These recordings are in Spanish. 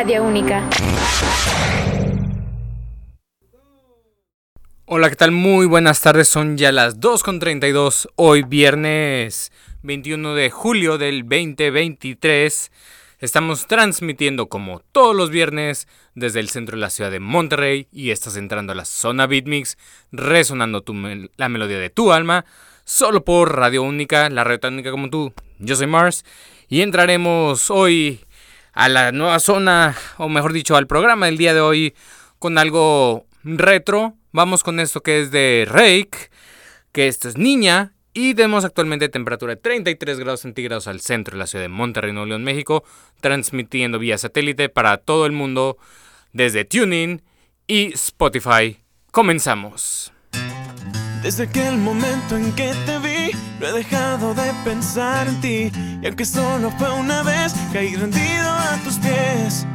Radio Única. Hola, ¿qué tal? Muy buenas tardes, son ya las 2.32, hoy viernes 21 de julio del 2023. Estamos transmitiendo como todos los viernes desde el centro de la ciudad de Monterrey y estás entrando a la zona Beatmix, resonando la melodía de tu alma, solo por Radio Única, la red única como tú. Yo soy Mars y entraremos hoy a la nueva zona, o mejor dicho, al programa del día de hoy con algo retro Vamos con esto que es de Rake, que esto es niña. Y tenemos actualmente temperatura de 33 grados centígrados al centro de la ciudad de Monterrey, Nuevo León, México, transmitiendo vía satélite para todo el mundo desde Tuning y Spotify. Comenzamos. Desde aquel momento en que te no he dejado de pensar en ti. Y aunque solo fue una vez, caí rendido a tus pies.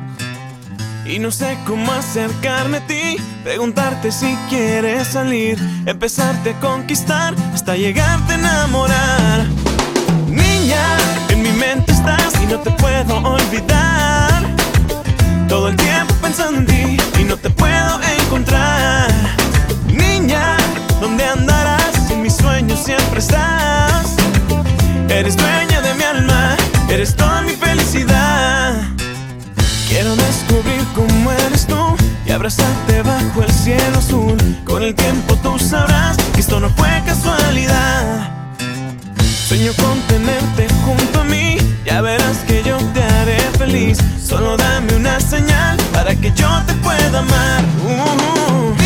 Y no sé cómo acercarme a ti, preguntarte si quieres salir, empezarte a conquistar hasta llegarte a enamorar. Niña, en mi mente estás y no te puedo olvidar. Todo el tiempo pensando en ti y no te puedo encontrar. Niña, ¿dónde andarás? Mis sueños siempre estás. Eres dueña de mi alma, eres toda mi felicidad. Quiero descubrir cómo eres tú y abrazarte bajo el cielo azul. Con el tiempo tú sabrás que esto no fue casualidad. Sueño con tenerte junto a mí, ya verás que yo te haré feliz. Solo dame una señal para que yo te pueda amar. Uh, niña,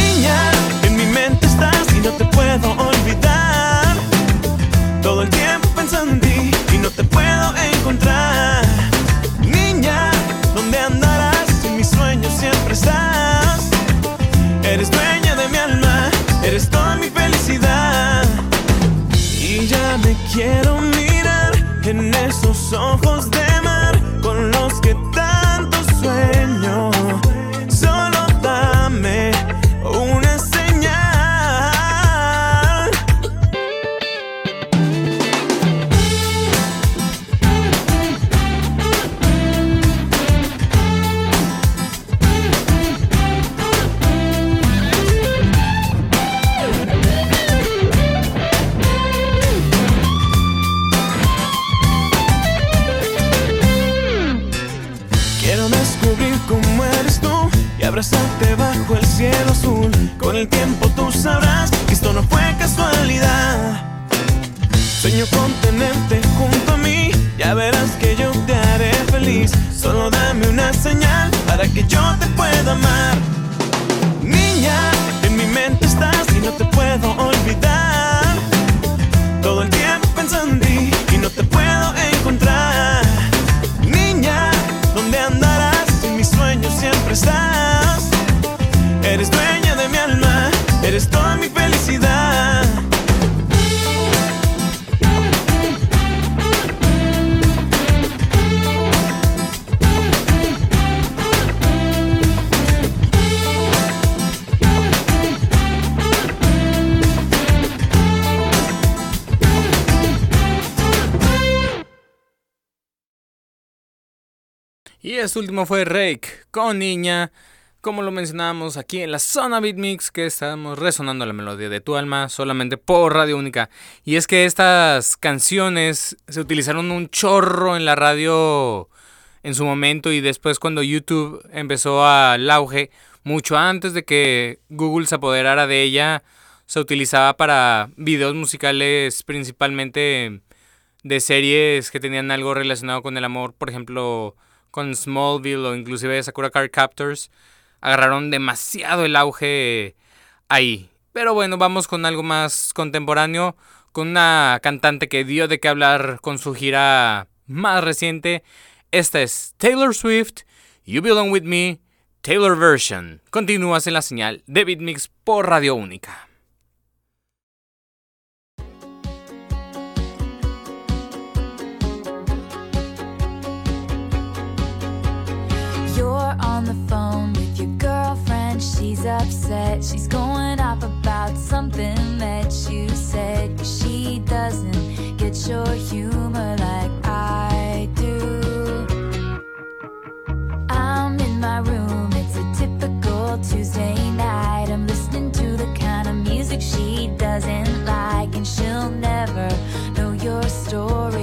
Y este último fue Rake con Niña. Como lo mencionábamos aquí en la zona Beatmix, que estamos resonando la melodía de tu alma solamente por radio única. Y es que estas canciones se utilizaron un chorro en la radio en su momento y después cuando YouTube empezó al auge, mucho antes de que Google se apoderara de ella, se utilizaba para videos musicales principalmente de series que tenían algo relacionado con el amor, por ejemplo, con Smallville o inclusive Sakura Card Captors, agarraron demasiado el auge ahí. Pero bueno, vamos con algo más contemporáneo, con una cantante que dio de qué hablar con su gira más reciente. Esta es Taylor Swift, You Belong With Me, Taylor Version. Continúas en la señal de Beatmix por Radio Única. she's upset. She's going off about something that you said. She doesn't get your humor like I do. I'm in my room, it's a typical Tuesday night. I'm listening to the kind of music she doesn't like, and she'll never know your story.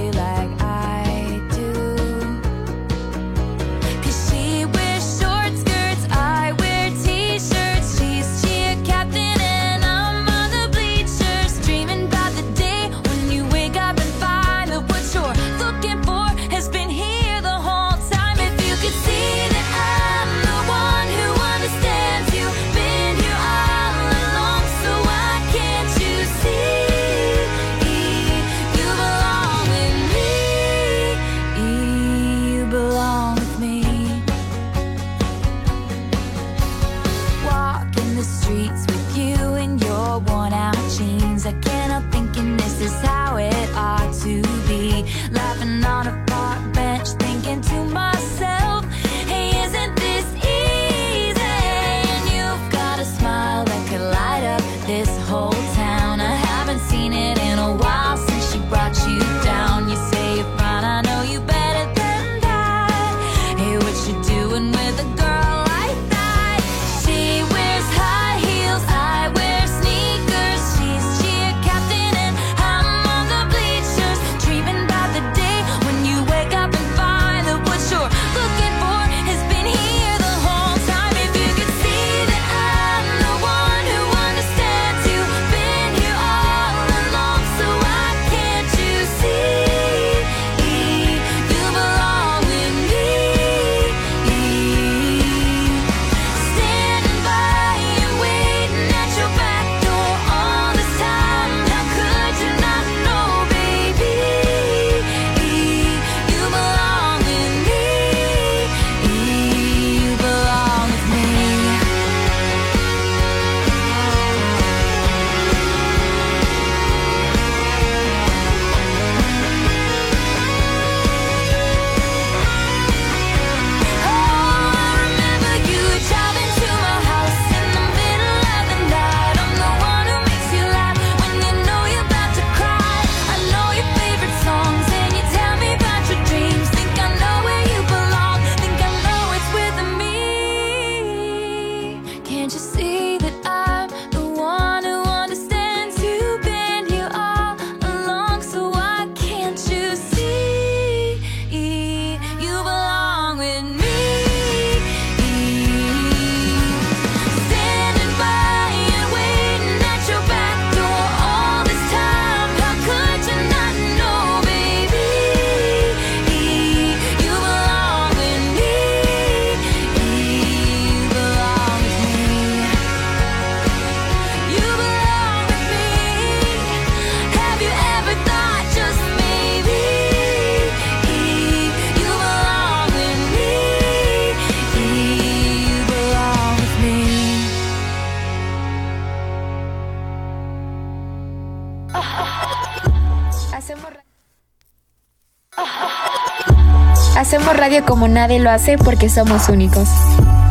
Radio como nadie lo hace porque somos únicos.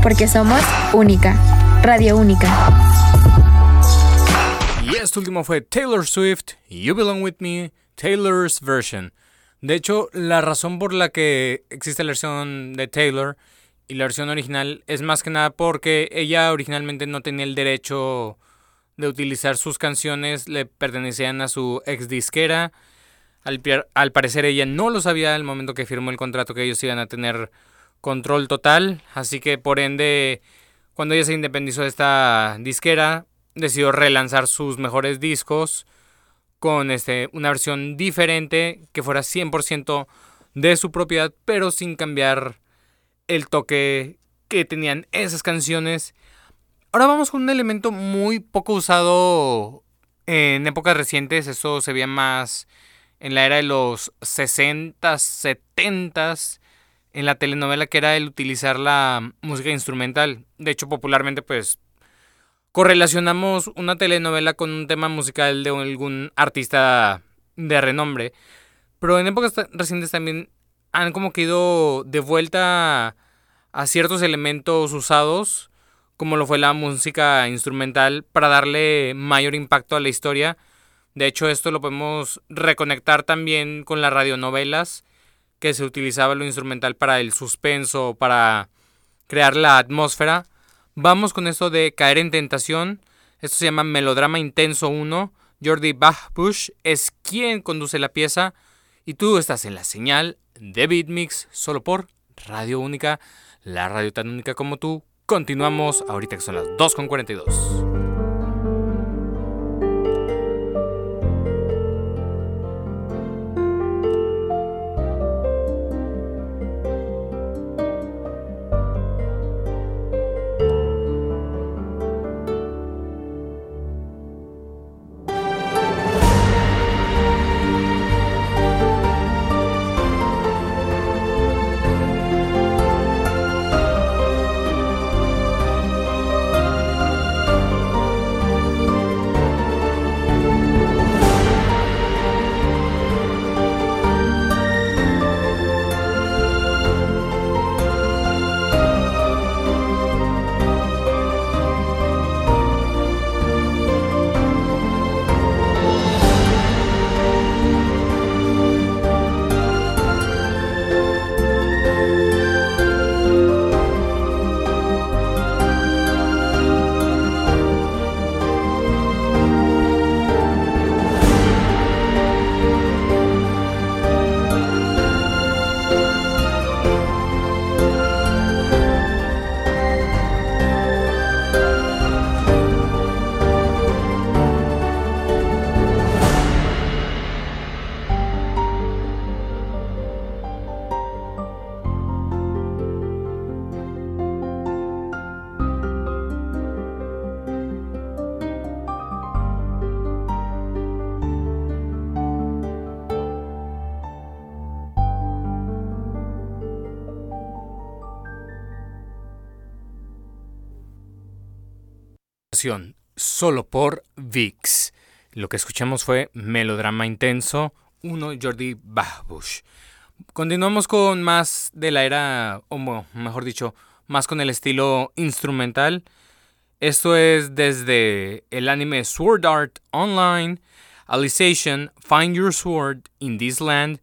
Porque somos única. Radio única. Y este último fue Taylor Swift, You Belong With Me, Taylor's Version. De hecho, la razón por la que existe la versión de Taylor y la versión original es más que nada porque ella originalmente no tenía el derecho de utilizar sus canciones, le pertenecían a su ex disquera. Al, parecer ella no lo sabía al momento que firmó el contrato que ellos iban a tener control total, así que por ende cuando ella se independizó de esta disquera, decidió relanzar sus mejores discos con este, una versión diferente que fuera 100% de su propiedad, pero sin cambiar el toque que tenían esas canciones. Ahora vamos con un elemento muy poco usado en épocas recientes, eso se veía más en la era de los 60s, 70s, en la telenovela que era el utilizar la música instrumental. De hecho, popularmente pues correlacionamos una telenovela con un tema musical de algún artista de renombre. Pero en épocas recientes también han como que ido de vuelta a ciertos elementos usados, como lo fue la música instrumental, para darle mayor impacto a la historia. De hecho, esto lo podemos reconectar también con las radionovelas, que se utilizaba lo instrumental para el suspenso, para crear la atmósfera. Vamos con esto de Caer en Tentación. Esto se llama Melodrama Intenso 1. Jordi Bachbush es quien conduce la pieza. Y tú estás en la señal de Beatmix solo por Radio Única, la radio tan única como tú. Continuamos ahorita que son las 2.42. solo por VIX. Lo que escuchamos fue Melodrama Intenso 1 Jordi Bahbush. Continuamos con más de la era, o mejor dicho, más con el estilo instrumental. Esto es desde el anime Sword Art Online, Alicization, Find Your Sword in This Land.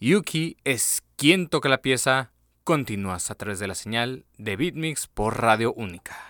Yuki es quien toca la pieza. Continúas a través de la señal de Beatmix por Radio Única.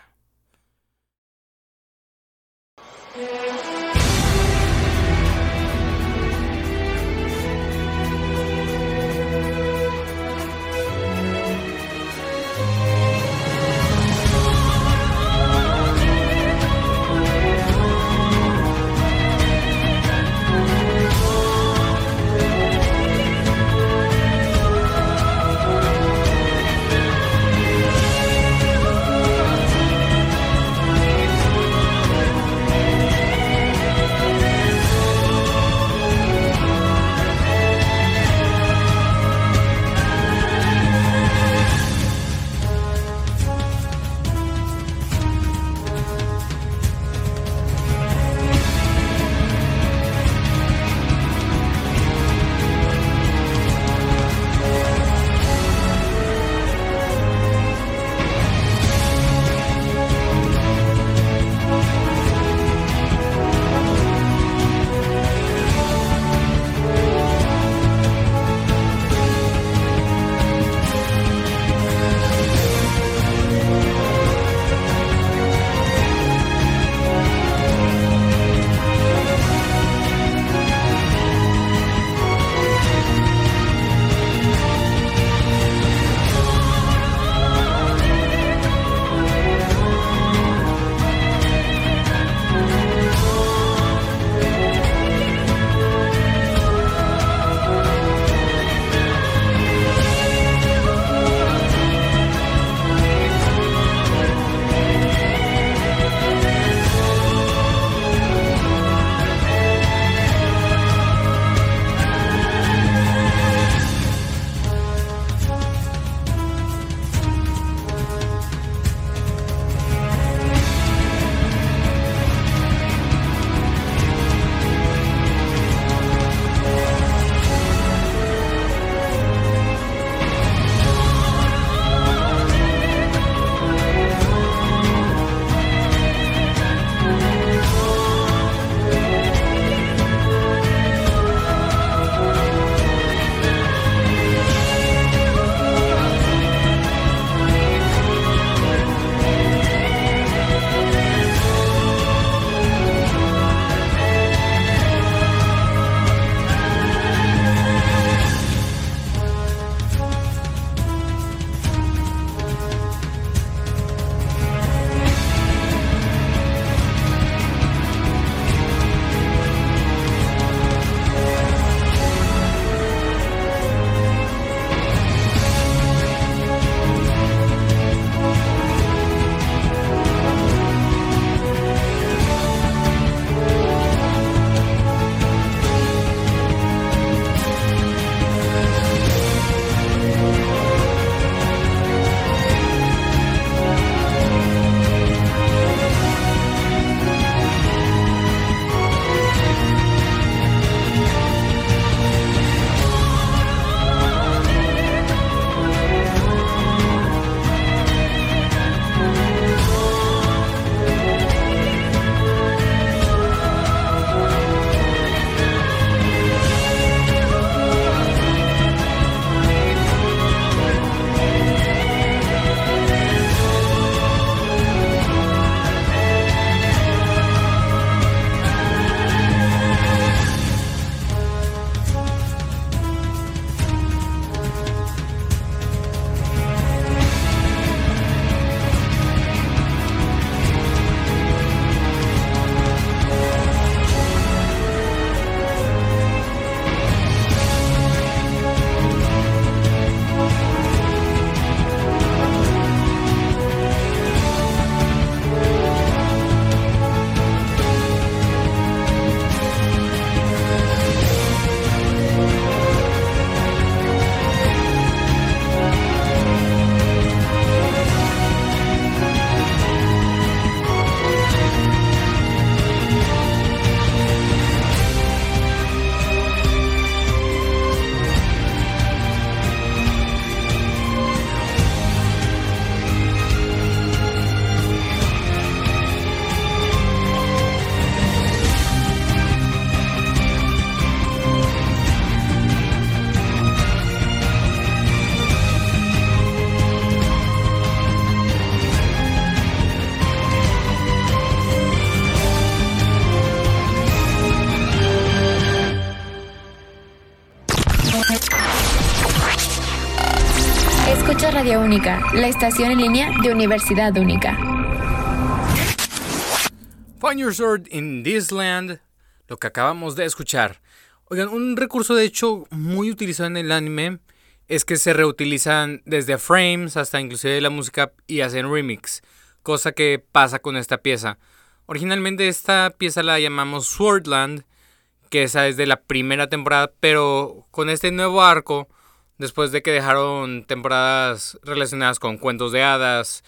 La estación en línea de Universidad Única. Find Your Sword in This Land, lo que acabamos de escuchar. Oigan, un recurso de hecho muy utilizado en el anime es que se reutilizan desde frames hasta inclusive la música y hacen remix, cosa que pasa con esta pieza. Originalmente esta pieza la llamamos Swordland, que esa es de la primera temporada, pero con este nuevo arco después de que dejaron temporadas relacionadas con cuentos de hadas,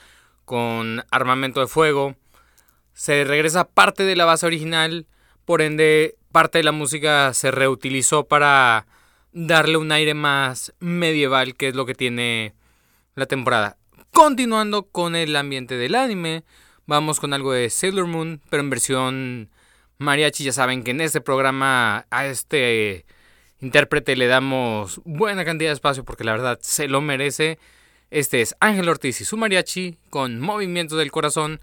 con armamento de fuego, se regresa parte de la base original, por ende parte de la música se reutilizó para darle un aire más medieval, que es lo que tiene la temporada. Continuando con el ambiente del anime, vamos con algo de Sailor Moon, pero en versión mariachi. Ya saben que en este programa a este intérprete le damos buena cantidad de espacio porque la verdad se lo merece. Este es Ángel Ortiz y su mariachi con movimientos del corazón.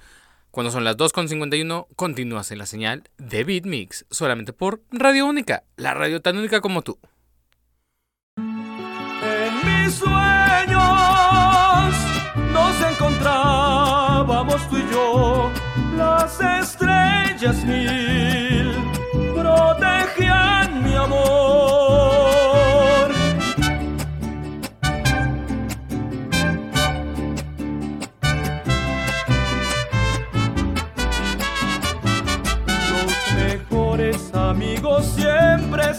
Cuando son las 2.51, continúas en la señal de Beat Mix, solamente por Radio Única, la radio tan única como tú. En mis sueños nos encontrábamos tú y yo, las estrellas mil protegían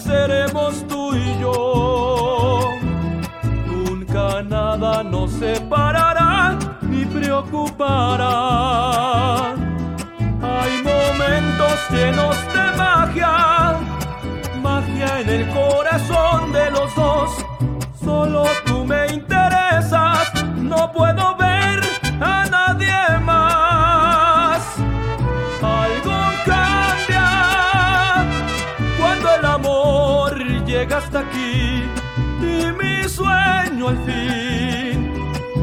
seremos tú y yo. Nunca nada nos separará ni preocupará. Hay momentos llenos de magia, magia en el corazón de los dos. Solo tú me interesas, no puedo ver a nadie hasta aquí y mi sueño al fin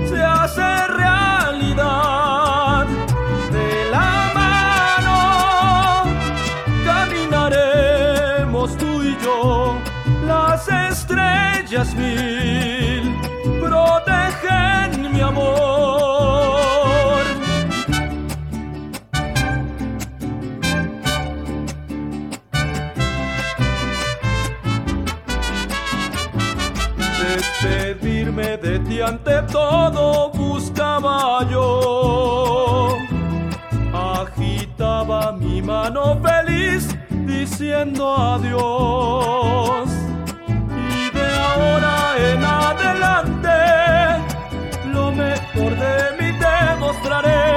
se hace realidad. De la mano caminaremos tú y yo, las estrellas mil protegen mi amor. Despedirme de ti ante todo buscaba yo. Agitaba mi mano feliz diciendo adiós. Y de ahora en adelante lo mejor de mí te mostraré.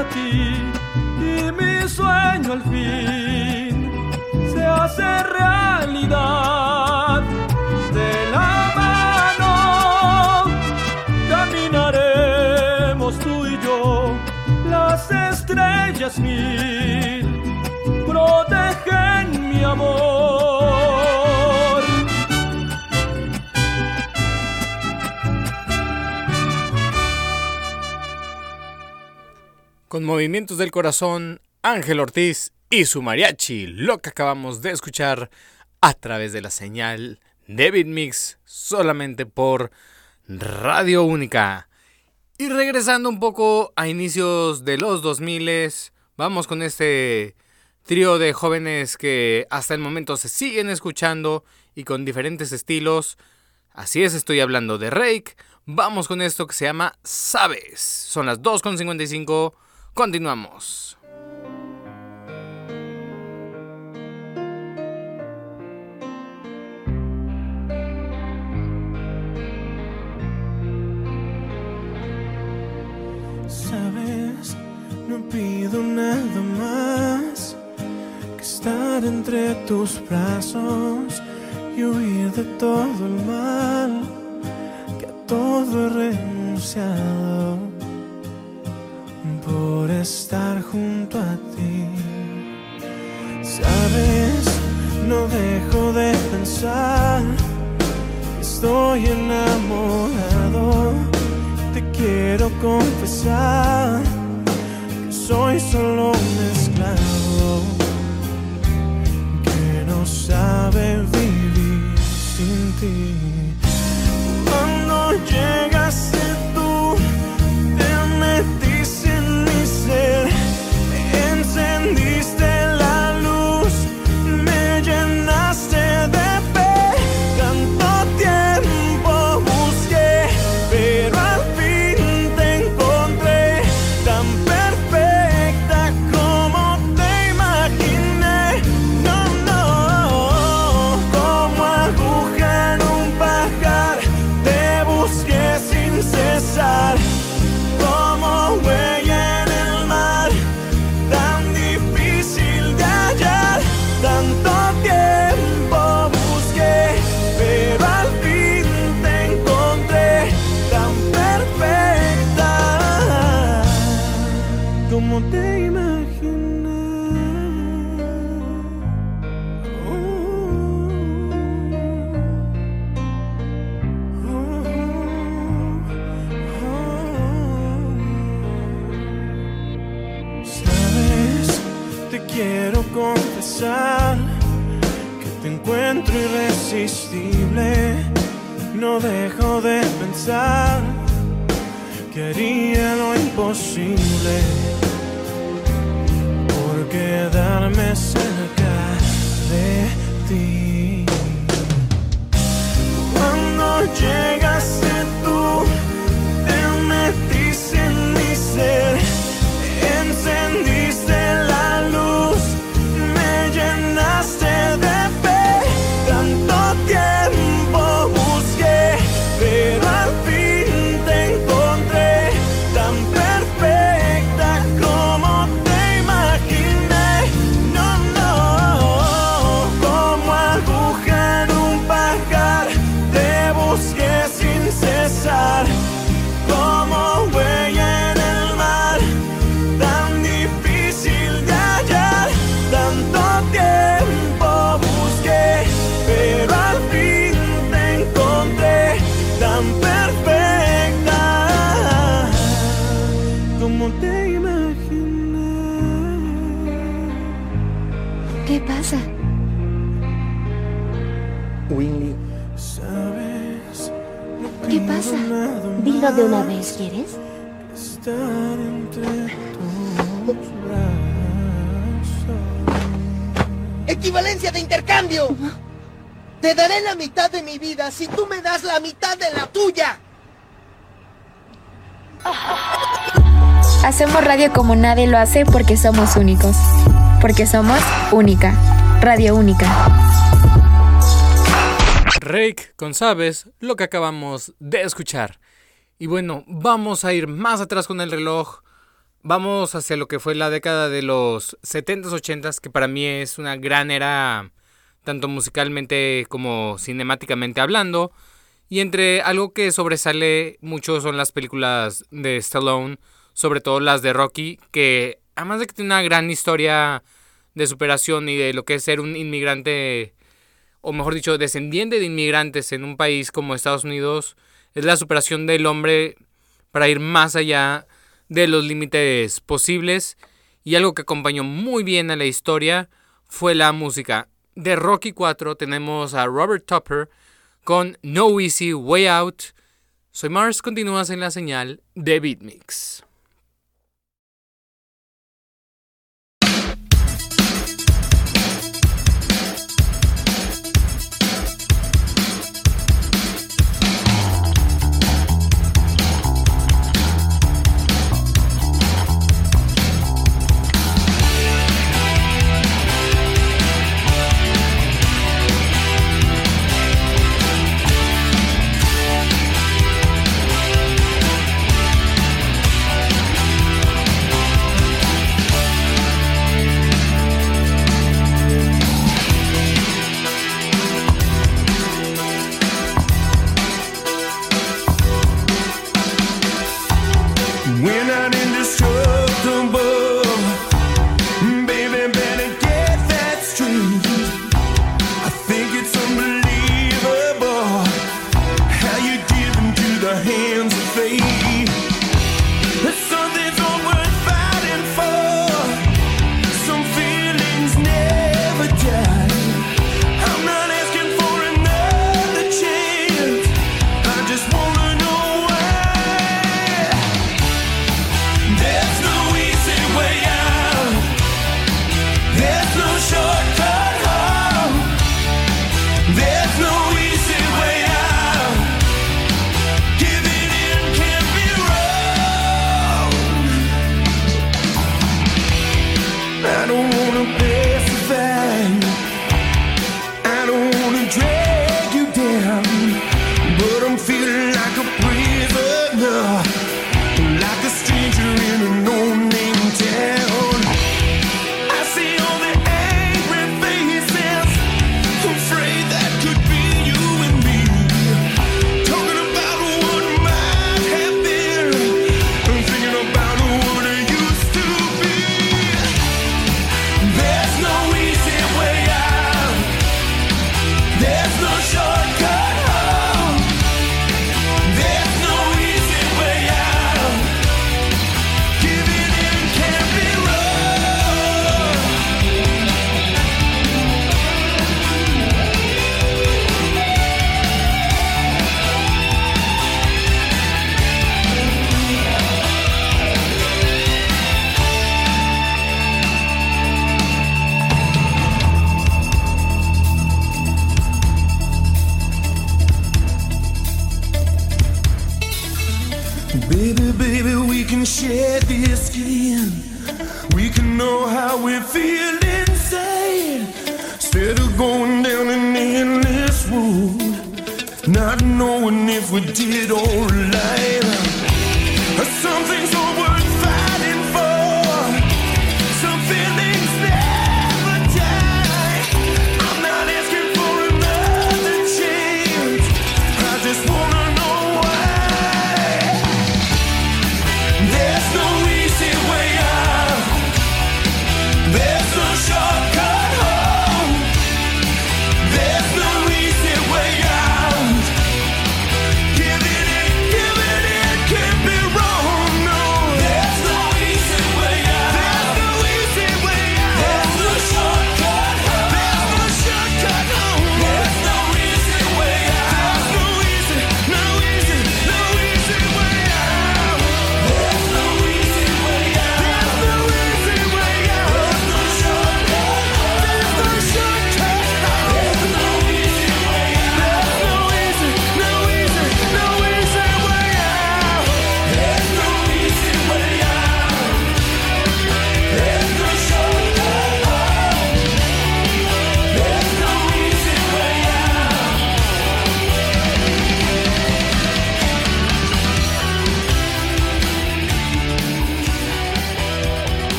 Y mi sueño al fin se hace realidad. De la mano caminaremos tú y yo, las estrellas mil protegen mi amor. Con movimientos del corazón, Ángel Ortiz y su mariachi, lo que acabamos de escuchar a través de la señal de Beatmix, solamente por Radio Única. Y regresando un poco a inicios de los 2000, vamos con este trío de jóvenes que hasta el momento se siguen escuchando y con diferentes estilos. Así es, estoy hablando de Rake. Vamos con esto que se llama Sabes. Son las 2.55. Continuamos. Sabes, no pido nada más que estar entre tus brazos y huir de todo el mal que a todo he renunciado por estar junto a ti. Sabes, no dejo de pensar estoy enamorado. Te quiero confesar que soy solo un esclavo que no sabe vivir sin ti. Cuando llegaste dilo de una vez, ¿quieres? que Estar entre tus brazos. Equivalencia de intercambio. Te daré la mitad de mi vida si tú me das la mitad de la tuya. Hacemos radio como nadie lo hace porque somos únicos. Porque somos única. Radio única. Rake con Sabes, lo que acabamos de escuchar. Y bueno, vamos a ir más atrás con el reloj. Vamos hacia lo que fue la década de los 70s, 80s, que para mí es una gran era, tanto musicalmente como cinemáticamente hablando. Y entre algo que sobresale mucho son las películas de Stallone, sobre todo las de Rocky, que además de que tiene una gran historia de superación y de lo que es ser un inmigrante o mejor dicho, descendiente de inmigrantes en un país como Estados Unidos, es la superación del hombre para ir más allá de los límites posibles. Y algo que acompañó muy bien a la historia fue la música. De Rocky 4 tenemos a Robert Tupper con No Easy Way Out. Soy Mars, continúas en la señal de Beatmix.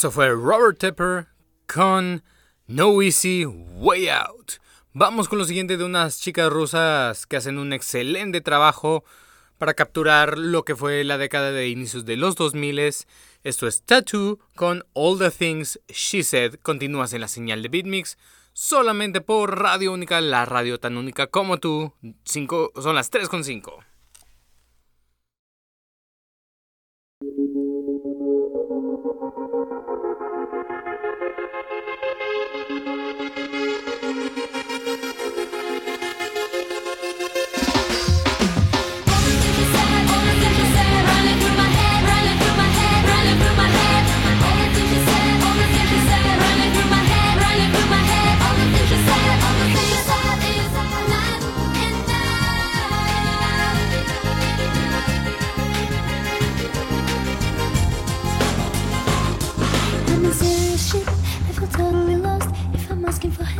Eso fue Robert Tepper con No Easy Way Out. Vamos con lo siguiente de unas chicas rusas que hacen un excelente trabajo para capturar lo que fue la década de inicios de los 2000. Esto es Tattoo con All the Things She Said. Continúas en la señal de Beatmix solamente por Radio Única, la radio tan única como tú. Cinco, son las 3.5. asking for help.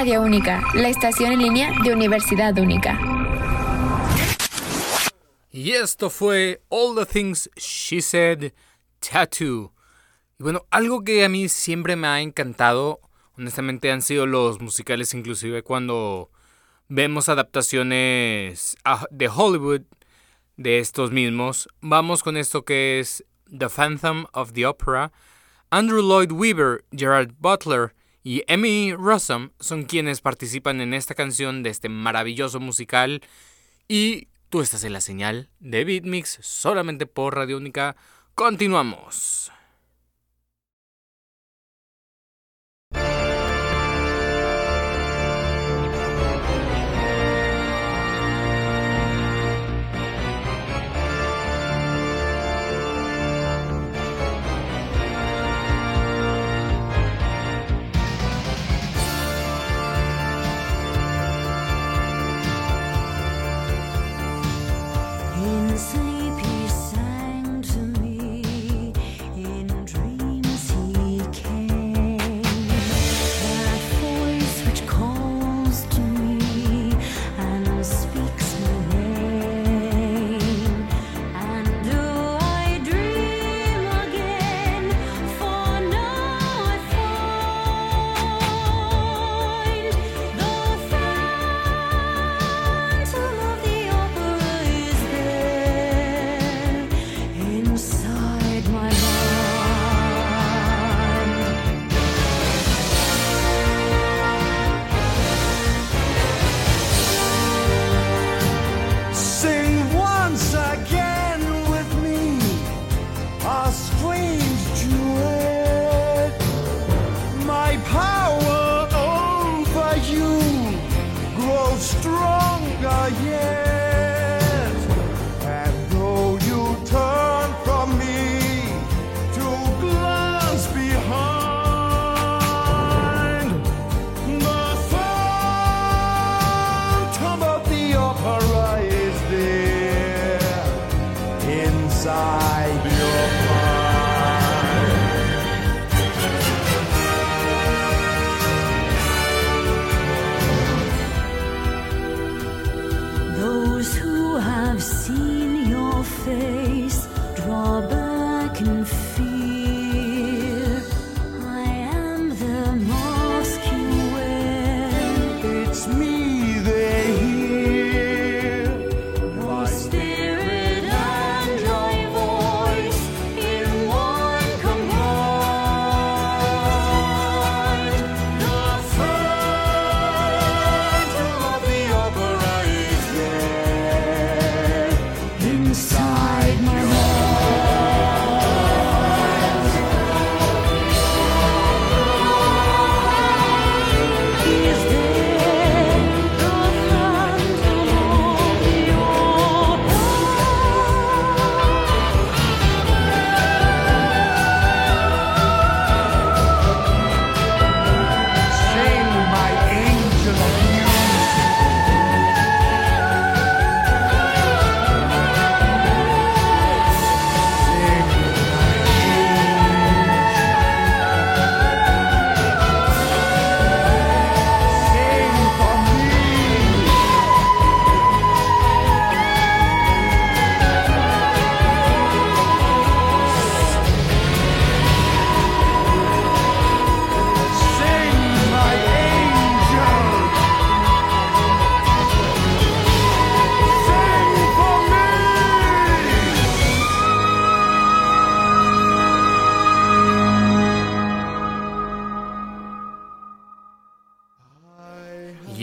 Única, la estación en línea de Universidad Única. Y esto fue All the Things She Said Tattoo. Y bueno, algo que a mí siempre me ha encantado, honestamente, han sido los musicales, inclusive cuando vemos adaptaciones a- de Hollywood de estos mismos. Vamos con esto que es The Phantom of the Opera. Andrew Lloyd Webber, Gerard Butler y Emmy Rossum son quienes participan en esta canción de este maravilloso musical. Y tú estás en la señal de Beatmix solamente por Radio Única. Continuamos.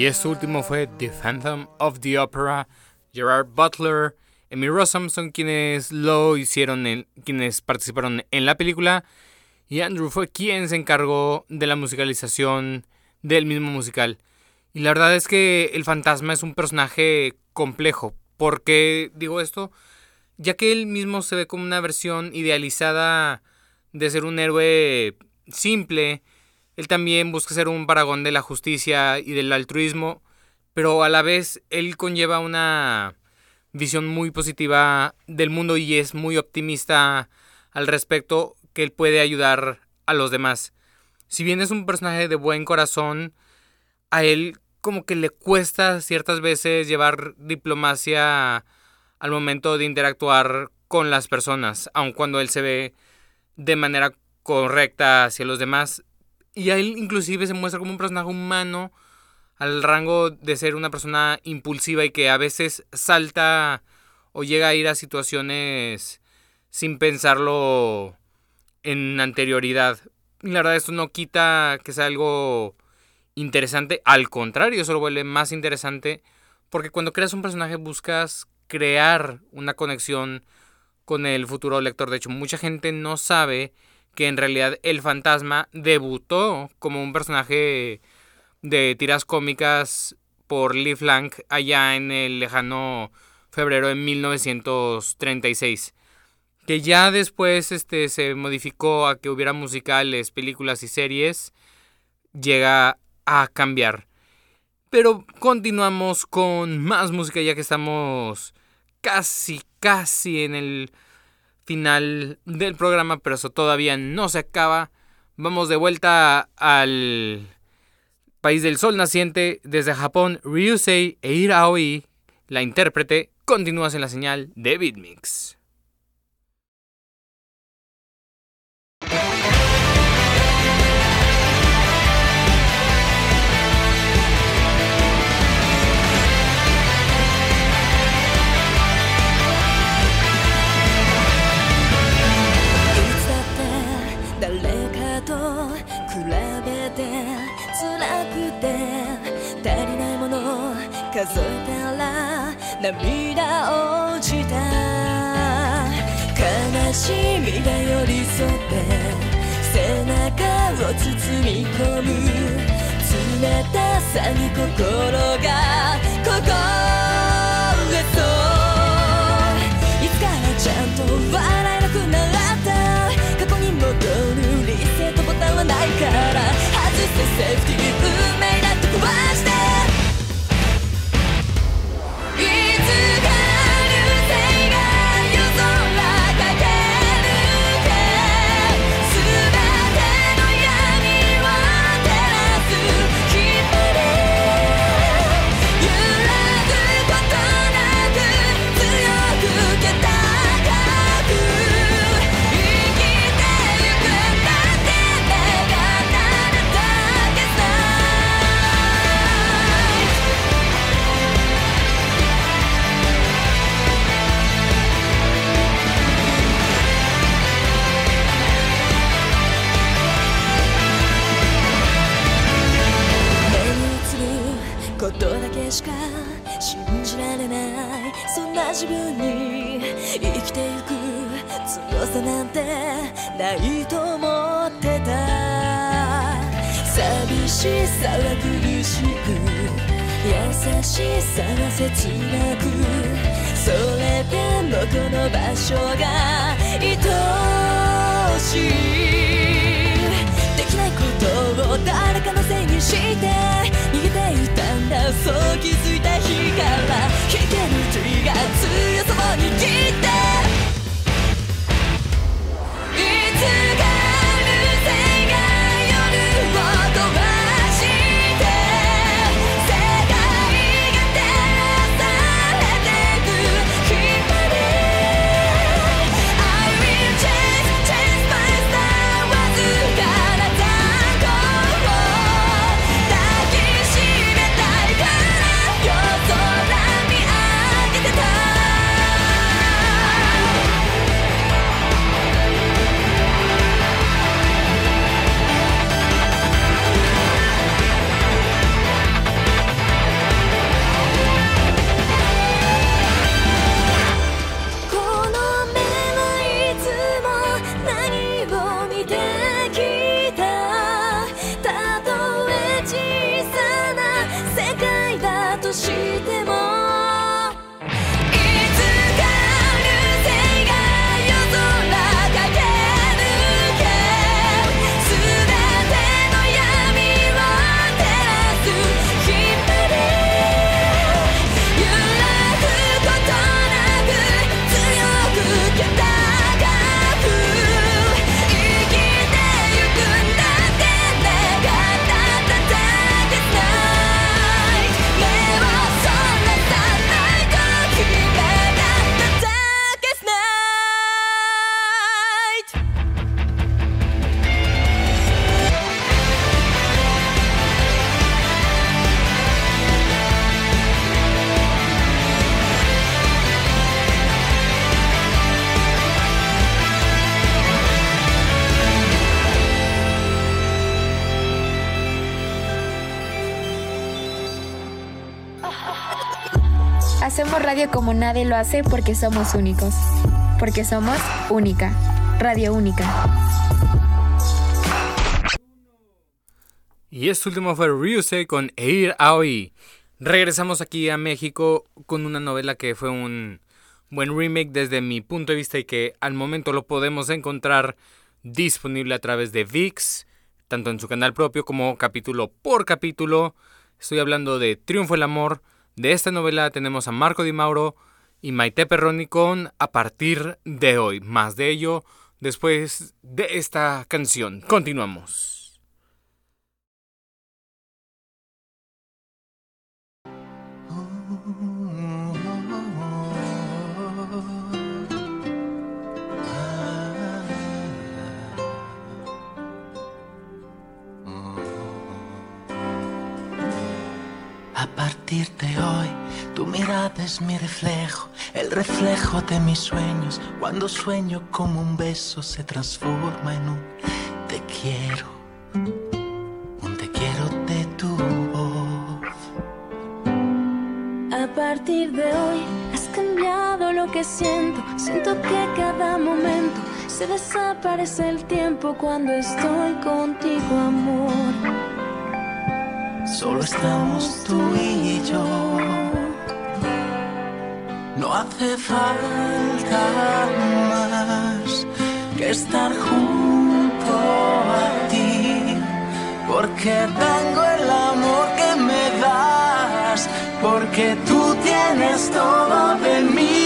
Este último fue The Phantom of the Opera. Gerard Butler, Emmy Rossum son quienes lo hicieron, en- quienes participaron en la película. Y Andrew fue quien se encargó de la musicalización del mismo musical. Y la verdad es que el fantasma es un personaje complejo. ¿Por qué digo esto? Ya que él mismo se ve como una versión idealizada de ser un héroe simple. Él también busca ser un paragón de la justicia y del altruismo, pero a la vez él conlleva una visión muy positiva del mundo y es muy optimista al respecto que él puede ayudar a los demás. Si bien es un personaje de buen corazón, a él como que le cuesta ciertas veces llevar diplomacia al momento de interactuar con las personas, aun cuando él se ve de manera correcta hacia los demás. Y a él inclusive se muestra como un personaje humano al rango de ser una persona impulsiva y que a veces salta o llega a ir a situaciones sin pensarlo en anterioridad. Y la verdad esto no quita que sea algo interesante, al contrario, eso lo vuelve más interesante porque cuando creas un personaje buscas crear una conexión con el futuro lector. De hecho, mucha gente no sabe que en realidad el fantasma debutó como un personaje de tiras cómicas por Lee Flank allá en el lejano febrero de 1936 que ya después este, se modificó a que hubiera musicales, películas y series, llega a cambiar. Pero continuamos con más música ya que estamos casi, casi en el final del programa, pero eso todavía no se acaba. Vamos de vuelta al país del sol naciente desde Japón, Ryusei e Iraoi, la intérprete, continúas en la señal de Beatmix. 涙落ちた。悲しみが寄り添って背中を包み込む。冷たさに心が凍えそういつからちゃんと笑えなくなった。過去に戻るリセットボタンはないから。外せセーフティー。自分に生きてゆく強さなんてないと思ってた寂しさは苦しく優しさは切なくそれでもこの場所が愛おしいできないことを誰かのせいにし Hacemos radio como nadie lo hace porque somos únicos. Porque somos única. Radio única. Y este último fue Ryusei con Eir Aoi. Regresamos aquí a México con una novela que fue un buen remake desde mi punto de vista y que al momento lo podemos encontrar disponible a través de VIX, tanto en su canal propio como capítulo por capítulo. Estoy hablando de Triunfo el Amor. De esta novela tenemos a Marco Di Mauro y Maite Perroni con A partir de hoy. Más de ello después de esta canción. Continuamos. Hoy, tu mirada es mi reflejo, el reflejo de mis sueños. Cuando sueño como un beso se transforma en un te quiero, un te quiero de tu voz. A partir de hoy has cambiado lo que siento. Siento que cada momento se desaparece el tiempo cuando estoy contigo, amor. Solo estamos tú y yo. No hace falta más que estar junto a ti, porque tengo el amor que me das, porque tú tienes todo de mí.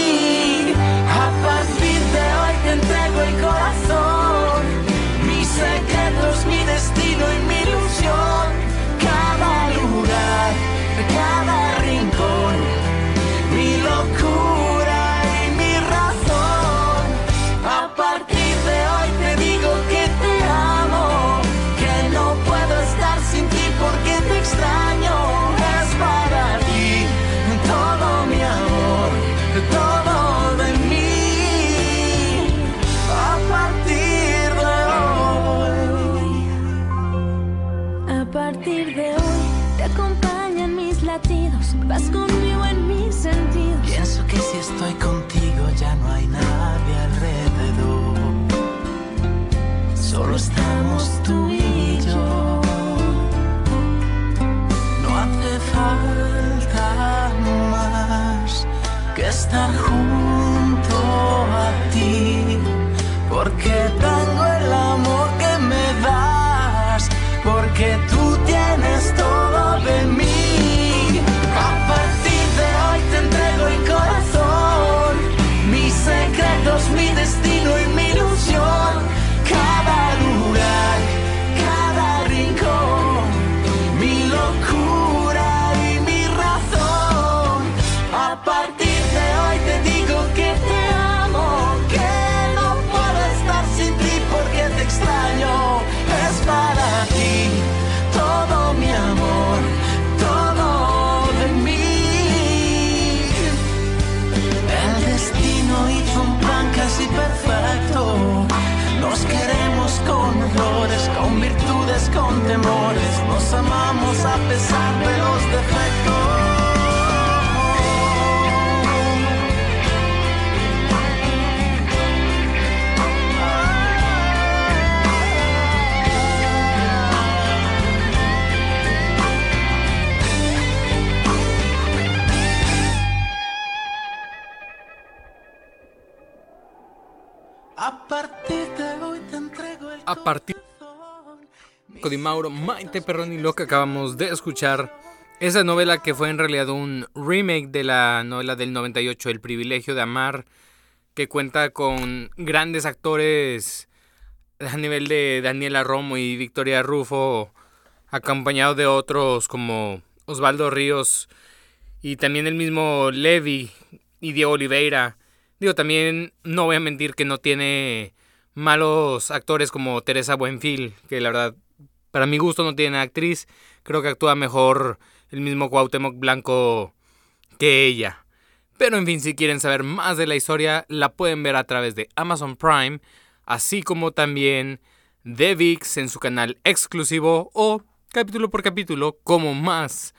Di Mauro, Maite Perroni, lo que acabamos de escuchar. Esa novela que fue en realidad un remake de la novela del 98, El privilegio de amar, que cuenta con grandes actores a nivel de Daniela Romo y Victoria Rufo, acompañado de otros como Osvaldo Ríos y también el mismo Levi y Diego Oliveira. Digo, también no voy a mentir que no tiene malos actores como Teresa Buenfil, que la verdad, para mi gusto no tiene actriz. Creo que actúa mejor el mismo Cuauhtémoc Blanco que ella. Pero en fin, si quieren saber más de la historia, la pueden ver a través de Amazon Prime, así como también de VIX en su canal exclusivo o capítulo por capítulo, como más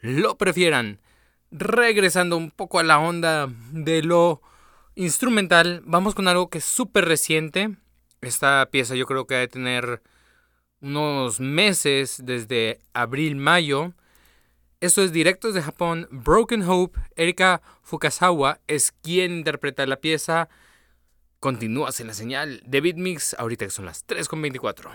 lo prefieran. regresando un poco a la onda de lo instrumental, vamos con algo que es súper reciente. Esta pieza yo creo que debe tener unos meses, desde abril-mayo. Esto es directos de Japón. Broken Hope, Erika Fukasawa es quien interpreta la pieza. Continúas en la señal de Beatmix, ahorita que son las 3.24.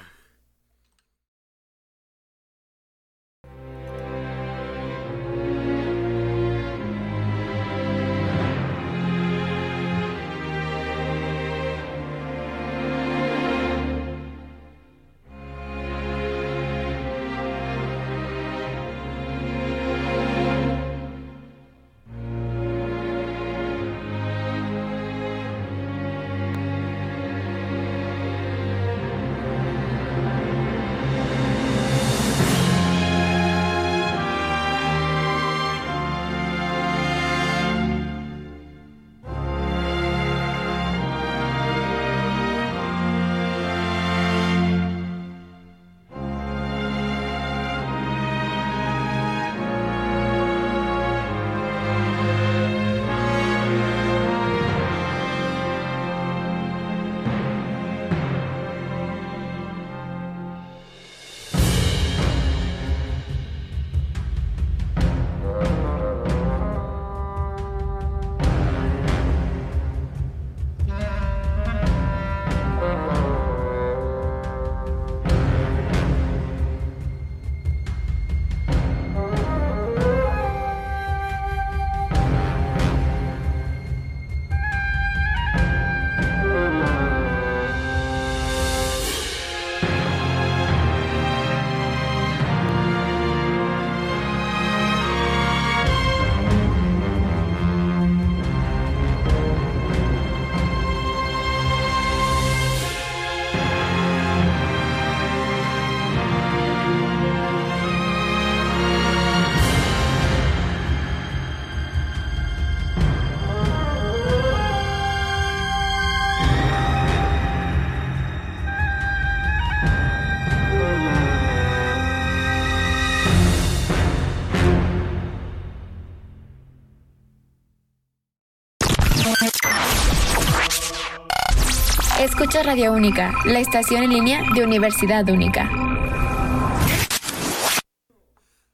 Escucha Radio Única, la estación en línea de Universidad Única.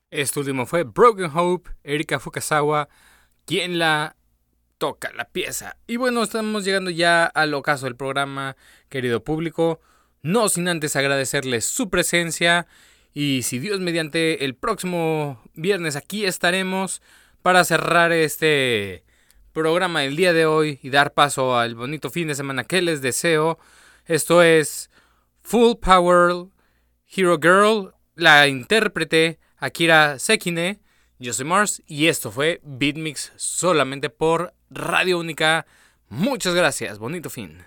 Este último fue Broken Hope, Erika Fukasawa, quien la toca la pieza. Y bueno, estamos llegando ya al ocaso del programa, querido público. No sin antes agradecerles su presencia. Y si Dios mediante el próximo viernes aquí estaremos para cerrar este programa del día de hoy y dar paso al bonito fin de semana que les deseo. Esto es Full Power Hero Girl, la intérprete Akira Sekine. Yo soy Mars y esto fue Beatmix solamente por Radio Única. Muchas gracias, bonito fin.「